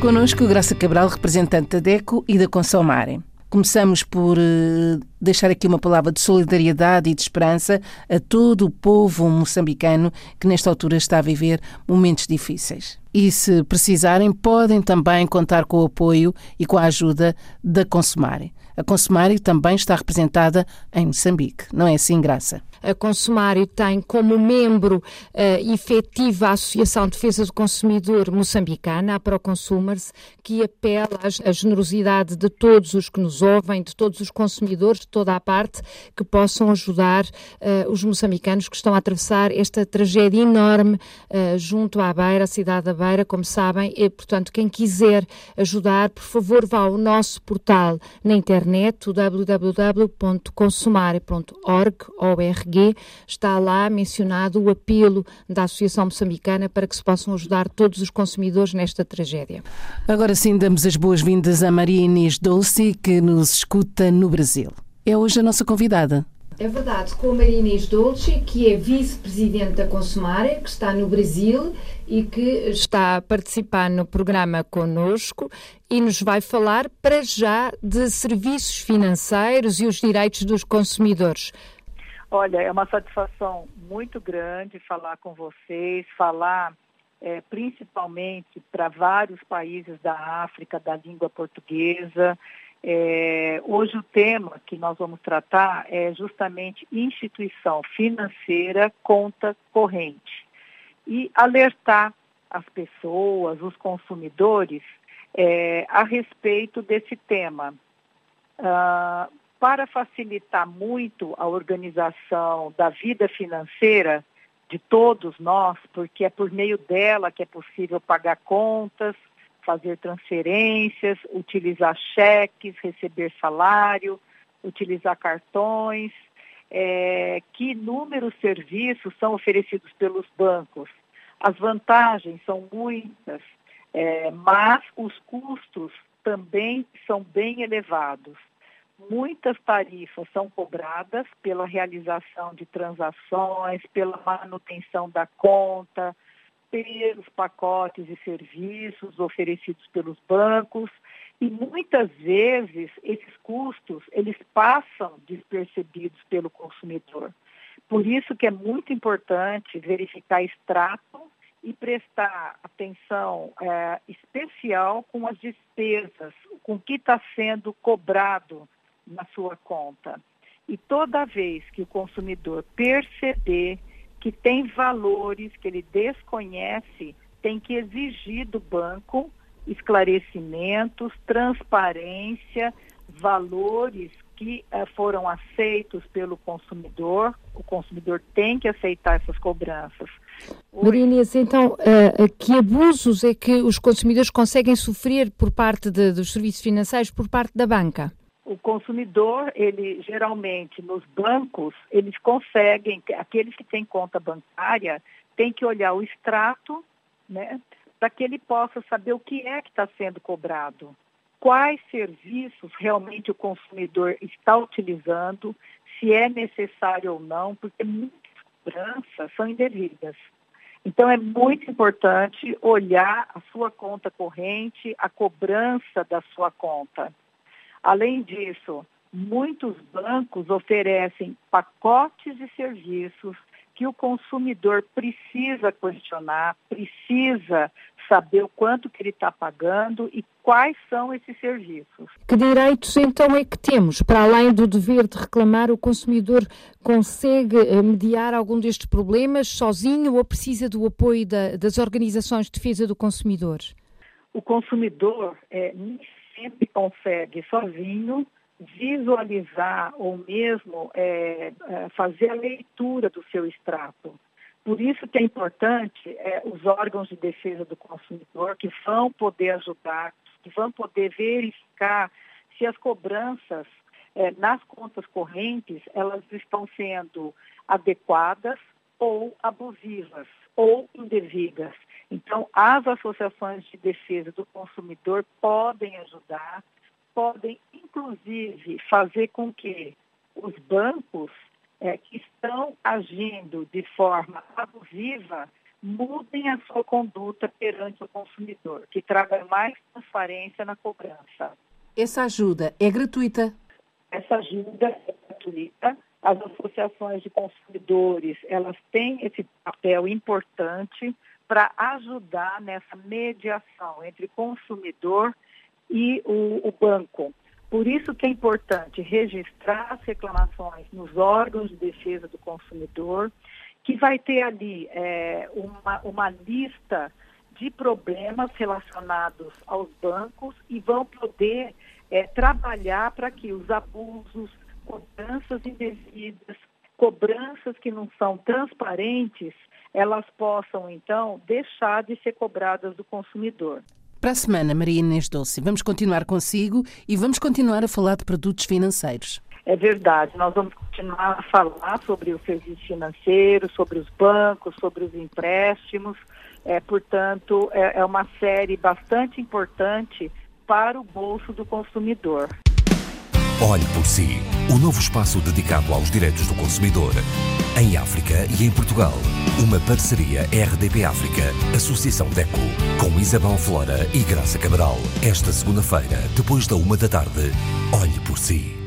Conosco, Graça Cabral, representante da DECO e da Consomare. Começamos por uh, deixar aqui uma palavra de solidariedade e de esperança a todo o povo moçambicano que nesta altura está a viver momentos difíceis. E se precisarem, podem também contar com o apoio e com a ajuda da Consumare. A Consumare também está representada em Moçambique, não é assim, Graça? A Consumário tem como membro uh, efetiva a Associação de Defesa do Consumidor Moçambicana, a ProConsumers, que apela à generosidade de todos os que nos ouvem, de todos os consumidores, toda a parte, que possam ajudar uh, os moçambicanos que estão a atravessar esta tragédia enorme uh, junto à Beira, a cidade da Beira, como sabem. E, portanto, quem quiser ajudar, por favor, vá ao nosso portal na internet, www.consumare.org, está lá mencionado o apelo da Associação Moçambicana para que se possam ajudar todos os consumidores nesta tragédia. Agora sim, damos as boas-vindas a Maria Inês Dolce, que nos escuta no Brasil. É hoje a nossa convidada. É verdade, com a Maria Inês Dolce, que é vice-presidente da Consumare, que está no Brasil e que está a participar no programa conosco e nos vai falar para já de serviços financeiros e os direitos dos consumidores. Olha, é uma satisfação muito grande falar com vocês, falar é, principalmente para vários países da África, da língua portuguesa. É, hoje o tema que nós vamos tratar é justamente instituição financeira, conta corrente. E alertar as pessoas, os consumidores, é, a respeito desse tema. Uh, para facilitar muito a organização da vida financeira de todos nós, porque é por meio dela que é possível pagar contas, fazer transferências, utilizar cheques, receber salário, utilizar cartões, é, que inúmeros serviços são oferecidos pelos bancos. As vantagens são muitas, é, mas os custos também são bem elevados muitas tarifas são cobradas pela realização de transações, pela manutenção da conta, pelos pacotes e serviços oferecidos pelos bancos e muitas vezes esses custos eles passam despercebidos pelo consumidor. Por isso que é muito importante verificar extrato e prestar atenção é, especial com as despesas, com o que está sendo cobrado na sua conta. E toda vez que o consumidor perceber que tem valores que ele desconhece, tem que exigir do banco esclarecimentos, transparência, valores que uh, foram aceitos pelo consumidor. O consumidor tem que aceitar essas cobranças. Marinês, então, uh, que abusos é que os consumidores conseguem sofrer por parte de, dos serviços financeiros, por parte da banca? O consumidor, ele geralmente nos bancos, eles conseguem, aqueles que têm conta bancária, tem que olhar o extrato, né, para que ele possa saber o que é que está sendo cobrado, quais serviços realmente o consumidor está utilizando, se é necessário ou não, porque muitas cobranças são indevidas. Então é muito importante olhar a sua conta corrente, a cobrança da sua conta. Além disso, muitos bancos oferecem pacotes de serviços que o consumidor precisa questionar, precisa saber o quanto que ele está pagando e quais são esses serviços. Que direitos então é que temos? Para além do dever de reclamar, o consumidor consegue eh, mediar algum destes problemas sozinho ou precisa do apoio da, das organizações de defesa do consumidor? O consumidor é, sempre consegue sozinho visualizar ou mesmo é, é, fazer a leitura do seu extrato. Por isso que é importante é, os órgãos de defesa do consumidor que vão poder ajudar, que vão poder verificar se as cobranças é, nas contas correntes elas estão sendo adequadas ou abusivas ou indevidas. Então, as associações de defesa do consumidor podem ajudar, podem, inclusive, fazer com que os bancos é, que estão agindo de forma abusiva mudem a sua conduta perante o consumidor, que traga mais transparência na cobrança. Essa ajuda é gratuita? Essa ajuda é gratuita. As associações de consumidores, elas têm esse papel importante para ajudar nessa mediação entre consumidor e o, o banco. Por isso que é importante registrar as reclamações nos órgãos de defesa do consumidor, que vai ter ali é, uma, uma lista de problemas relacionados aos bancos e vão poder é, trabalhar para que os abusos, cobranças indevidas, cobranças que não são transparentes, elas possam então deixar de ser cobradas do consumidor. Para a semana, Maria Inês Doce, vamos continuar consigo e vamos continuar a falar de produtos financeiros. É verdade, nós vamos continuar a falar sobre o serviço financeiro, sobre os bancos, sobre os empréstimos. É, portanto, é, é uma série bastante importante para o bolso do consumidor. Olhe por si, o novo espaço dedicado aos direitos do consumidor. Em África e em Portugal. Uma parceria RDP África, Associação DECO, com Isabel Flora e Graça Cabral. Esta segunda-feira, depois da uma da tarde. Olhe por si.